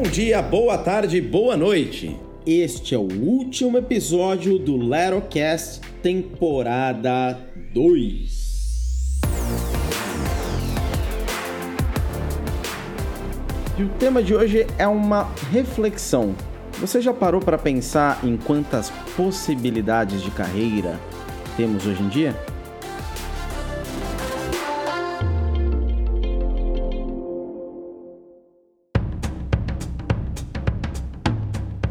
Bom dia, boa tarde, boa noite. Este é o último episódio do Lerocast temporada 2. E o tema de hoje é uma reflexão. Você já parou para pensar em quantas possibilidades de carreira temos hoje em dia?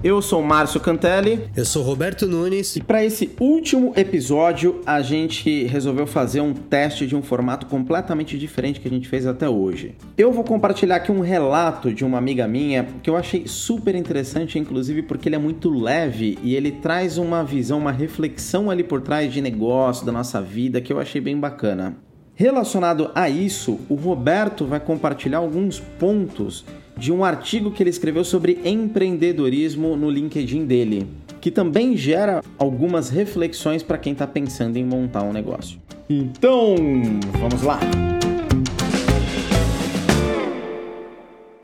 Eu sou Márcio Cantelli. Eu sou Roberto Nunes. E para esse último episódio, a gente resolveu fazer um teste de um formato completamente diferente que a gente fez até hoje. Eu vou compartilhar aqui um relato de uma amiga minha que eu achei super interessante, inclusive porque ele é muito leve e ele traz uma visão, uma reflexão ali por trás de negócio, da nossa vida, que eu achei bem bacana. Relacionado a isso, o Roberto vai compartilhar alguns pontos de um artigo que ele escreveu sobre empreendedorismo no LinkedIn dele, que também gera algumas reflexões para quem está pensando em montar um negócio. Então, vamos lá!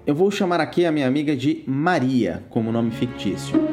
Eu vou chamar aqui a minha amiga de Maria como nome fictício.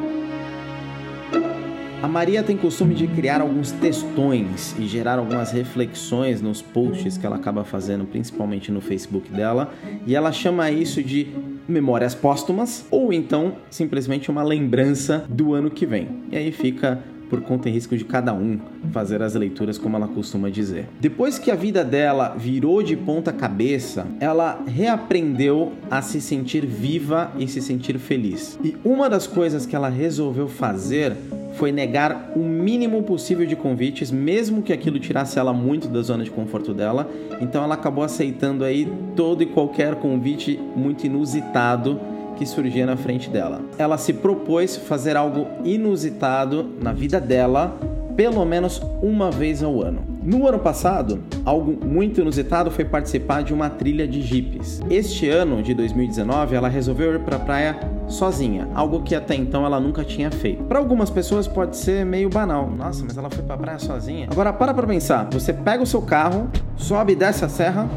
A Maria tem costume de criar alguns textões e gerar algumas reflexões nos posts que ela acaba fazendo, principalmente no Facebook dela, e ela chama isso de memórias póstumas ou então simplesmente uma lembrança do ano que vem. E aí fica por conta e risco de cada um fazer as leituras como ela costuma dizer. Depois que a vida dela virou de ponta cabeça, ela reaprendeu a se sentir viva e se sentir feliz. E uma das coisas que ela resolveu fazer foi negar o mínimo possível de convites, mesmo que aquilo tirasse ela muito da zona de conforto dela. Então ela acabou aceitando aí todo e qualquer convite muito inusitado que surgia na frente dela. Ela se propôs fazer algo inusitado na vida dela pelo menos uma vez ao ano. No ano passado, algo muito inusitado foi participar de uma trilha de jipes. Este ano, de 2019, ela resolveu ir para a praia sozinha, algo que até então ela nunca tinha feito. Para algumas pessoas pode ser meio banal. Nossa, mas ela foi para a praia sozinha. Agora para para pensar. Você pega o seu carro, sobe e desce a serra,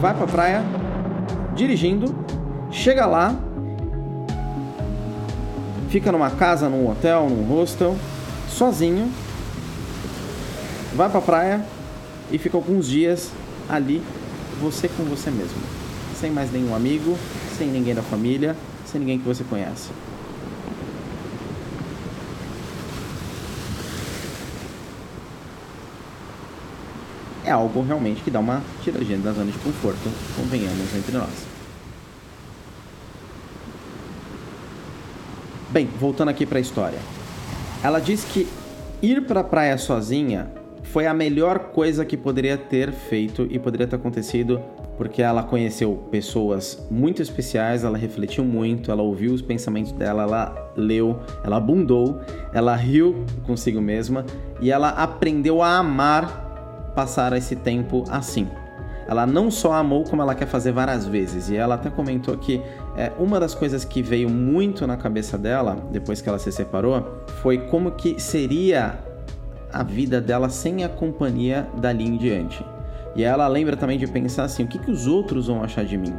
vai para a praia dirigindo, chega lá, fica numa casa, num hotel, num hostel, sozinho, vai pra praia e fica alguns dias ali, você com você mesmo. Sem mais nenhum amigo, sem ninguém da família, sem ninguém que você conhece. É algo realmente que dá uma tiradinha da zona de conforto, convenhamos entre nós. Bem, voltando aqui para a história. Ela diz que ir para a praia sozinha foi a melhor coisa que poderia ter feito e poderia ter acontecido porque ela conheceu pessoas muito especiais, ela refletiu muito, ela ouviu os pensamentos dela, ela leu, ela bundou, ela riu consigo mesma e ela aprendeu a amar passar esse tempo assim ela não só amou, como ela quer fazer várias vezes. E ela até comentou que é, uma das coisas que veio muito na cabeça dela, depois que ela se separou, foi como que seria a vida dela sem a companhia dali em diante. E ela lembra também de pensar assim: o que, que os outros vão achar de mim?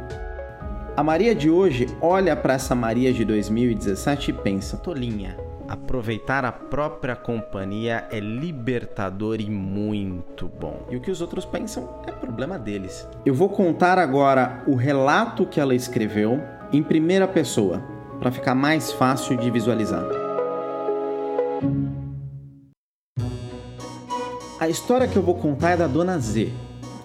A Maria de hoje olha para essa Maria de 2017 e pensa: tolinha, aproveitar a própria companhia é libertador e muito bom. E o que os outros pensam é problema deles. Eu vou contar agora o relato que ela escreveu em primeira pessoa, para ficar mais fácil de visualizar. A história que eu vou contar é da Dona Z,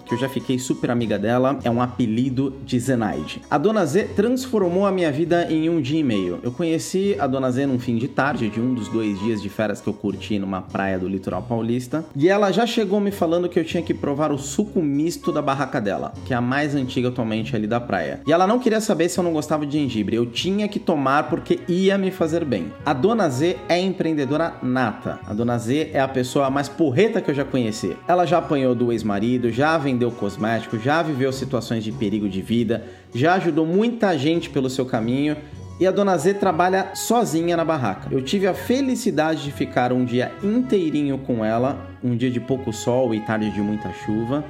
que eu já fiquei super amiga dela, é um apelido de Zenaide. A Dona Z transformou a minha vida em um dia e meio. Eu conheci a Dona Z num fim de tarde, de um dos dois dias de férias que eu curti numa praia do litoral paulista, e ela já chegou me falando que eu tinha que provar o suco misto da barraca dela, que é a mais antiga atualmente ali da praia. E ela não queria saber se eu não gostava de gengibre, eu tinha que tomar porque ia me fazer bem. A Dona Z é empreendedora nata. A Dona Z é a pessoa mais porreta que eu já conheci. Ela já apanhou do ex-marido, já vendeu vendeu cosmético, já viveu situações de perigo de vida, já ajudou muita gente pelo seu caminho e a Dona Z trabalha sozinha na barraca. Eu tive a felicidade de ficar um dia inteirinho com ela, um dia de pouco sol e tarde de muita chuva,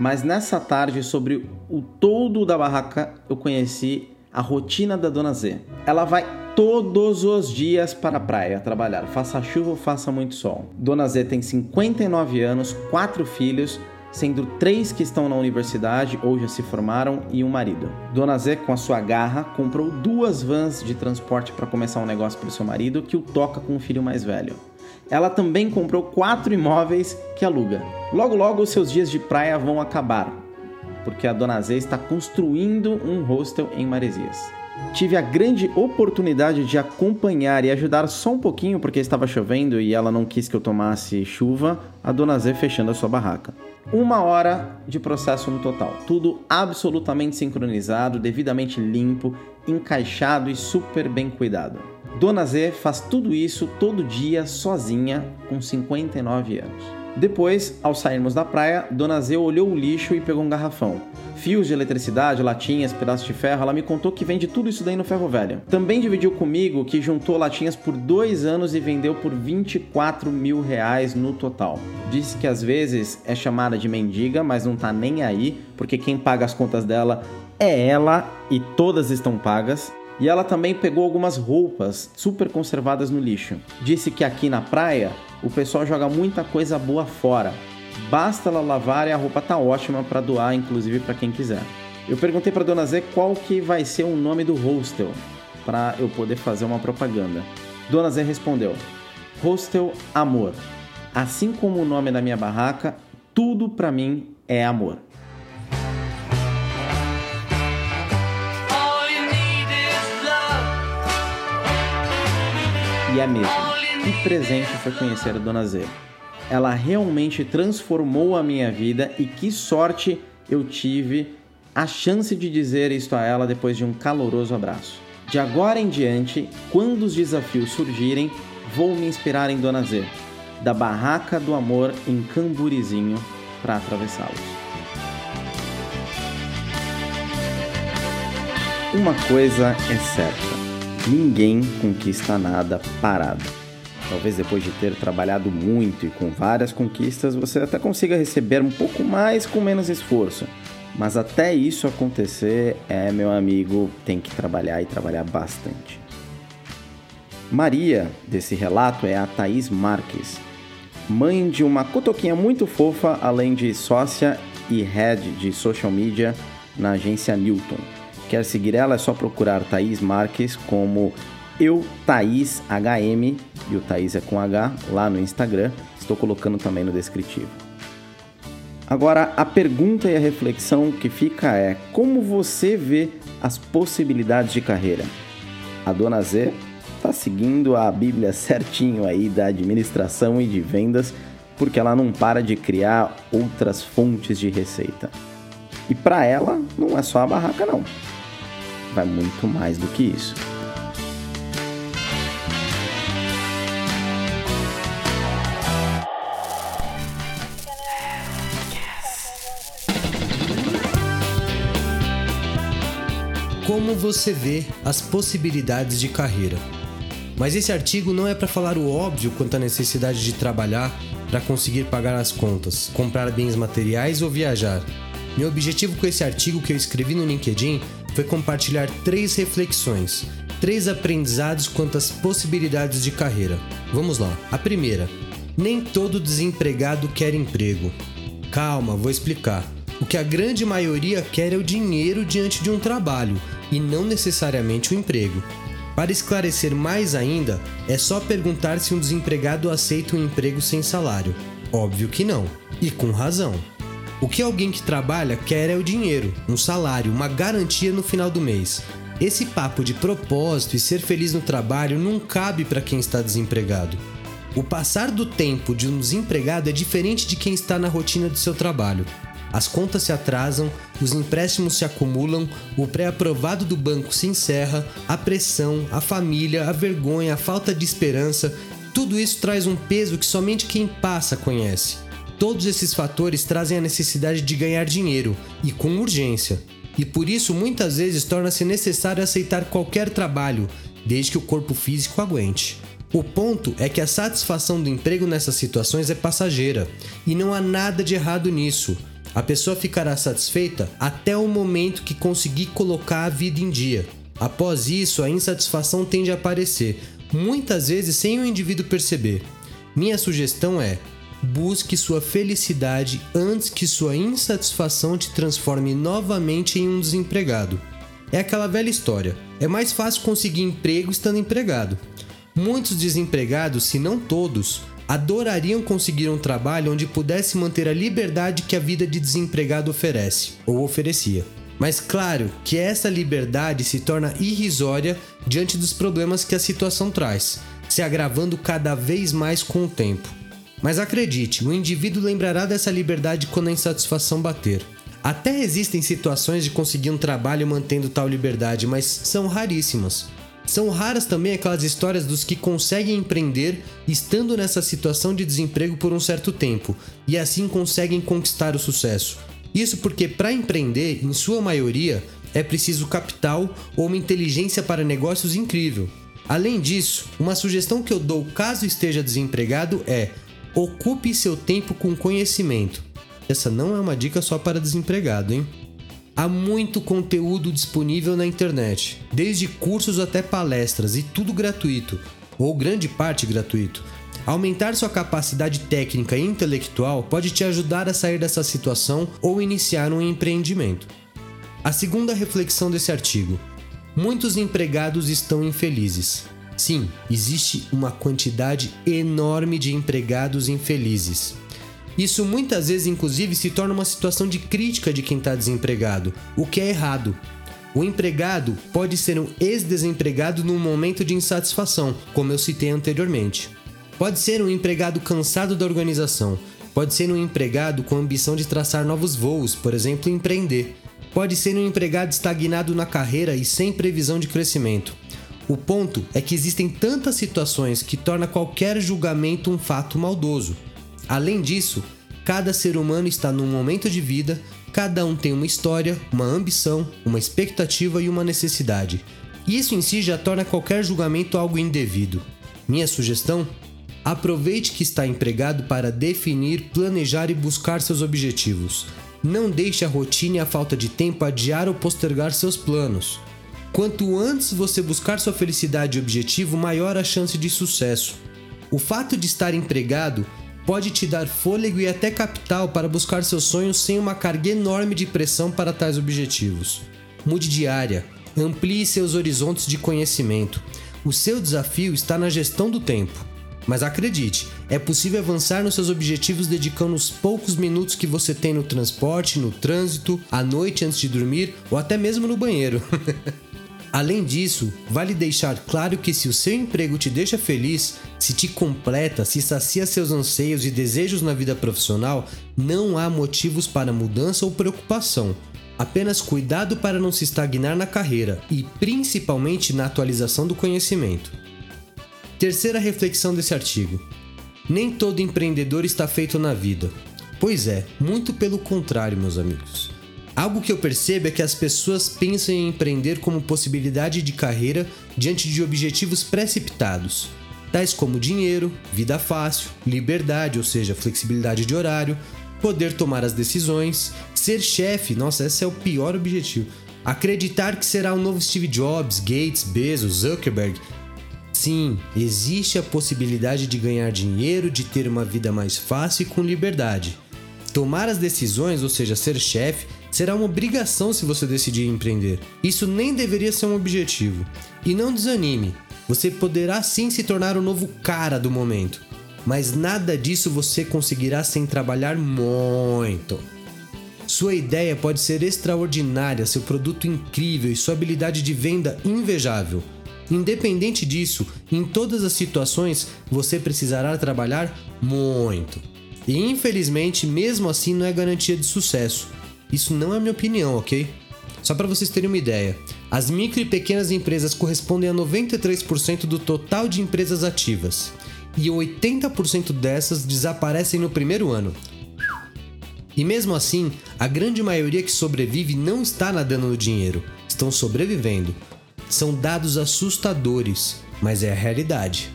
mas nessa tarde, sobre o todo da barraca, eu conheci a rotina da Dona Z. Ela vai todos os dias para a praia trabalhar, faça chuva ou faça muito sol. Dona Z tem 59 anos, quatro filhos, sendo três que estão na universidade ou já se formaram e um marido. Dona Z, com a sua garra, comprou duas vans de transporte para começar um negócio para o seu marido que o toca com o filho mais velho. Ela também comprou quatro imóveis que aluga. Logo, logo, seus dias de praia vão acabar, porque a Dona Z está construindo um hostel em Maresias. Tive a grande oportunidade de acompanhar e ajudar só um pouquinho, porque estava chovendo e ela não quis que eu tomasse chuva, a Dona Z fechando a sua barraca. Uma hora de processo no total. Tudo absolutamente sincronizado, devidamente limpo, encaixado e super bem cuidado. Dona Z faz tudo isso todo dia sozinha, com 59 anos. Depois, ao sairmos da praia, Dona Zé olhou o lixo e pegou um garrafão. Fios de eletricidade, latinhas, pedaços de ferro, ela me contou que vende tudo isso daí no ferro velho. Também dividiu comigo que juntou latinhas por dois anos e vendeu por 24 mil reais no total. Disse que às vezes é chamada de mendiga, mas não tá nem aí, porque quem paga as contas dela é ela e todas estão pagas. E ela também pegou algumas roupas super conservadas no lixo. Disse que aqui na praia o pessoal joga muita coisa boa fora. Basta ela lavar e a roupa tá ótima para doar, inclusive para quem quiser. Eu perguntei para Dona Zé qual que vai ser o nome do hostel para eu poder fazer uma propaganda. Dona Zé respondeu: Hostel Amor. Assim como o nome da minha barraca, tudo para mim é amor. E é mesmo. Que presente foi conhecer a Dona Z. Ela realmente transformou a minha vida e que sorte eu tive a chance de dizer isto a ela depois de um caloroso abraço. De agora em diante, quando os desafios surgirem, vou me inspirar em Dona Z, da barraca do amor em Camburizinho, para atravessá-los. Uma coisa é certa: ninguém conquista nada parado. Talvez depois de ter trabalhado muito e com várias conquistas, você até consiga receber um pouco mais com menos esforço. Mas até isso acontecer, é, meu amigo, tem que trabalhar e trabalhar bastante. Maria, desse relato, é a Thaís Marques, mãe de uma cotoquinha muito fofa, além de sócia e head de social media na agência Newton. Quer seguir ela? É só procurar Thaís Marques como eu, Thaís HM, e o Thaís é com H, lá no Instagram. Estou colocando também no descritivo. Agora, a pergunta e a reflexão que fica é: como você vê as possibilidades de carreira? A dona Z está seguindo a Bíblia certinho aí da administração e de vendas, porque ela não para de criar outras fontes de receita. E para ela, não é só a barraca, não. Vai muito mais do que isso. Como você vê as possibilidades de carreira. Mas esse artigo não é para falar o óbvio quanto à necessidade de trabalhar para conseguir pagar as contas, comprar bens materiais ou viajar. Meu objetivo com esse artigo que eu escrevi no LinkedIn foi compartilhar três reflexões, três aprendizados quanto às possibilidades de carreira. Vamos lá. A primeira: nem todo desempregado quer emprego. Calma, vou explicar. O que a grande maioria quer é o dinheiro diante de um trabalho e não necessariamente o emprego. Para esclarecer mais ainda, é só perguntar se um desempregado aceita um emprego sem salário. Óbvio que não, e com razão. O que alguém que trabalha quer é o dinheiro, um salário, uma garantia no final do mês. Esse papo de propósito e ser feliz no trabalho não cabe para quem está desempregado. O passar do tempo de um desempregado é diferente de quem está na rotina do seu trabalho. As contas se atrasam, os empréstimos se acumulam, o pré-aprovado do banco se encerra, a pressão, a família, a vergonha, a falta de esperança, tudo isso traz um peso que somente quem passa conhece. Todos esses fatores trazem a necessidade de ganhar dinheiro e com urgência. E por isso muitas vezes torna-se necessário aceitar qualquer trabalho, desde que o corpo físico aguente. O ponto é que a satisfação do emprego nessas situações é passageira, e não há nada de errado nisso. A pessoa ficará satisfeita até o momento que conseguir colocar a vida em dia. Após isso, a insatisfação tende a aparecer, muitas vezes sem o indivíduo perceber. Minha sugestão é: busque sua felicidade antes que sua insatisfação te transforme novamente em um desempregado. É aquela velha história: é mais fácil conseguir emprego estando empregado. Muitos desempregados, se não todos, adorariam conseguir um trabalho onde pudesse manter a liberdade que a vida de desempregado oferece ou oferecia. Mas claro que essa liberdade se torna irrisória diante dos problemas que a situação traz, se agravando cada vez mais com o tempo. Mas acredite, o indivíduo lembrará dessa liberdade quando a insatisfação bater. Até existem situações de conseguir um trabalho mantendo tal liberdade, mas são raríssimas. São raras também aquelas histórias dos que conseguem empreender estando nessa situação de desemprego por um certo tempo e assim conseguem conquistar o sucesso. Isso porque para empreender, em sua maioria, é preciso capital ou uma inteligência para negócios incrível. Além disso, uma sugestão que eu dou caso esteja desempregado é: ocupe seu tempo com conhecimento. Essa não é uma dica só para desempregado, hein? Há muito conteúdo disponível na internet, desde cursos até palestras e tudo gratuito, ou grande parte gratuito. Aumentar sua capacidade técnica e intelectual pode te ajudar a sair dessa situação ou iniciar um empreendimento. A segunda reflexão desse artigo: muitos empregados estão infelizes. Sim, existe uma quantidade enorme de empregados infelizes. Isso muitas vezes, inclusive, se torna uma situação de crítica de quem está desempregado, o que é errado. O empregado pode ser um ex-desempregado num momento de insatisfação, como eu citei anteriormente. Pode ser um empregado cansado da organização. Pode ser um empregado com ambição de traçar novos voos, por exemplo, empreender. Pode ser um empregado estagnado na carreira e sem previsão de crescimento. O ponto é que existem tantas situações que torna qualquer julgamento um fato maldoso. Além disso, cada ser humano está num momento de vida, cada um tem uma história, uma ambição, uma expectativa e uma necessidade. Isso em si já torna qualquer julgamento algo indevido. Minha sugestão Aproveite que está empregado para definir, planejar e buscar seus objetivos. Não deixe a rotina e a falta de tempo adiar ou postergar seus planos. Quanto antes você buscar sua felicidade e objetivo, maior a chance de sucesso. O fato de estar empregado pode te dar fôlego e até capital para buscar seus sonhos sem uma carga enorme de pressão para tais objetivos. Mude de área, amplie seus horizontes de conhecimento. O seu desafio está na gestão do tempo. Mas acredite, é possível avançar nos seus objetivos dedicando os poucos minutos que você tem no transporte, no trânsito, à noite antes de dormir ou até mesmo no banheiro. Além disso, vale deixar claro que se o seu emprego te deixa feliz, se te completa, se sacia seus anseios e desejos na vida profissional, não há motivos para mudança ou preocupação. Apenas cuidado para não se estagnar na carreira e principalmente na atualização do conhecimento. Terceira reflexão desse artigo: Nem todo empreendedor está feito na vida. Pois é, muito pelo contrário, meus amigos. Algo que eu percebo é que as pessoas pensam em empreender como possibilidade de carreira diante de objetivos precipitados, tais como dinheiro, vida fácil, liberdade, ou seja, flexibilidade de horário, poder tomar as decisões, ser chefe, nossa, esse é o pior objetivo. Acreditar que será o novo Steve Jobs, Gates, Bezos, Zuckerberg Sim, existe a possibilidade de ganhar dinheiro, de ter uma vida mais fácil e com liberdade. Tomar as decisões, ou seja, ser chefe, será uma obrigação se você decidir empreender. Isso nem deveria ser um objetivo. E não desanime, você poderá sim se tornar o novo cara do momento, mas nada disso você conseguirá sem trabalhar muito. Sua ideia pode ser extraordinária, seu produto incrível e sua habilidade de venda invejável Independente disso, em todas as situações você precisará trabalhar muito. E infelizmente, mesmo assim, não é garantia de sucesso. Isso não é minha opinião, ok? Só para vocês terem uma ideia, as micro e pequenas empresas correspondem a 93% do total de empresas ativas, e 80% dessas desaparecem no primeiro ano. E mesmo assim, a grande maioria que sobrevive não está nadando no dinheiro, estão sobrevivendo, são dados assustadores, mas é a realidade.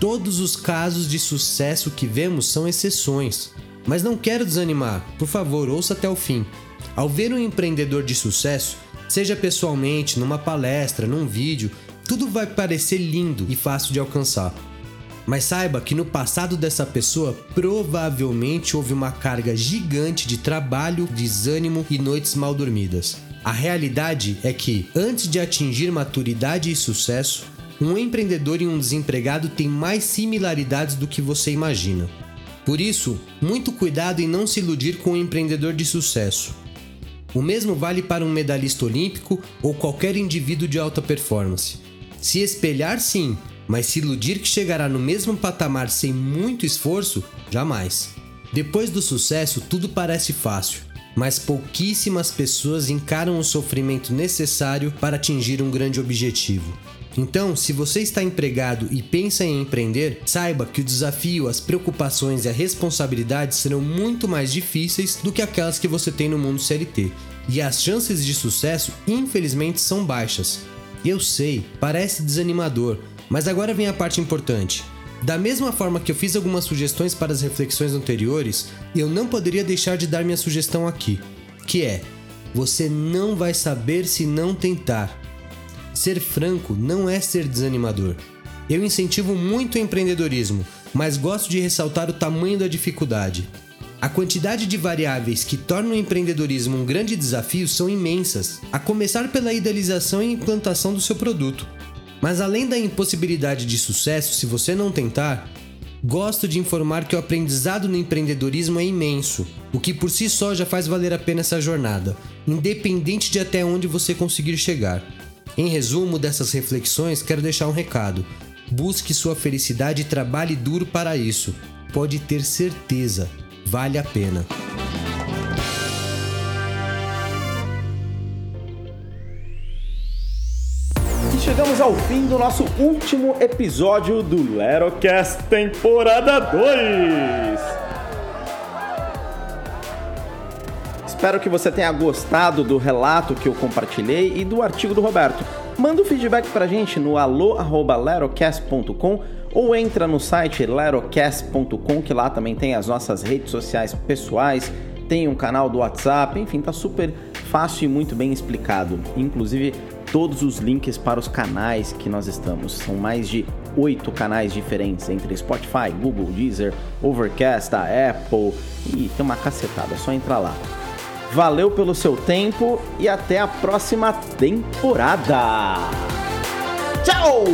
Todos os casos de sucesso que vemos são exceções. Mas não quero desanimar, por favor, ouça até o fim. Ao ver um empreendedor de sucesso, seja pessoalmente, numa palestra, num vídeo, tudo vai parecer lindo e fácil de alcançar. Mas saiba que no passado dessa pessoa provavelmente houve uma carga gigante de trabalho, desânimo e noites mal dormidas. A realidade é que, antes de atingir maturidade e sucesso, um empreendedor e um desempregado têm mais similaridades do que você imagina. Por isso, muito cuidado em não se iludir com um empreendedor de sucesso. O mesmo vale para um medalhista olímpico ou qualquer indivíduo de alta performance. Se espelhar, sim, mas se iludir que chegará no mesmo patamar sem muito esforço, jamais. Depois do sucesso, tudo parece fácil, mas pouquíssimas pessoas encaram o sofrimento necessário para atingir um grande objetivo. Então, se você está empregado e pensa em empreender, saiba que o desafio, as preocupações e a responsabilidade serão muito mais difíceis do que aquelas que você tem no mundo CLT. E as chances de sucesso, infelizmente, são baixas. Eu sei, parece desanimador, mas agora vem a parte importante. Da mesma forma que eu fiz algumas sugestões para as reflexões anteriores, eu não poderia deixar de dar minha sugestão aqui, que é: você não vai saber se não tentar. Ser franco não é ser desanimador. Eu incentivo muito o empreendedorismo, mas gosto de ressaltar o tamanho da dificuldade. A quantidade de variáveis que tornam o empreendedorismo um grande desafio são imensas, a começar pela idealização e implantação do seu produto. Mas além da impossibilidade de sucesso se você não tentar, gosto de informar que o aprendizado no empreendedorismo é imenso, o que por si só já faz valer a pena essa jornada, independente de até onde você conseguir chegar. Em resumo dessas reflexões, quero deixar um recado. Busque sua felicidade e trabalhe duro para isso. Pode ter certeza, vale a pena. chegamos ao fim do nosso último episódio do Lerocast temporada 2. Espero que você tenha gostado do relato que eu compartilhei e do artigo do Roberto. Manda o um feedback pra gente no alô@lerocast.com ou entra no site lerocast.com que lá também tem as nossas redes sociais pessoais, tem um canal do WhatsApp, enfim, tá super fácil e muito bem explicado. Inclusive todos os links para os canais que nós estamos. São mais de oito canais diferentes entre Spotify, Google, Deezer, Overcast, a Apple e tem uma cacetada, é só entrar lá. Valeu pelo seu tempo e até a próxima temporada. Tchau!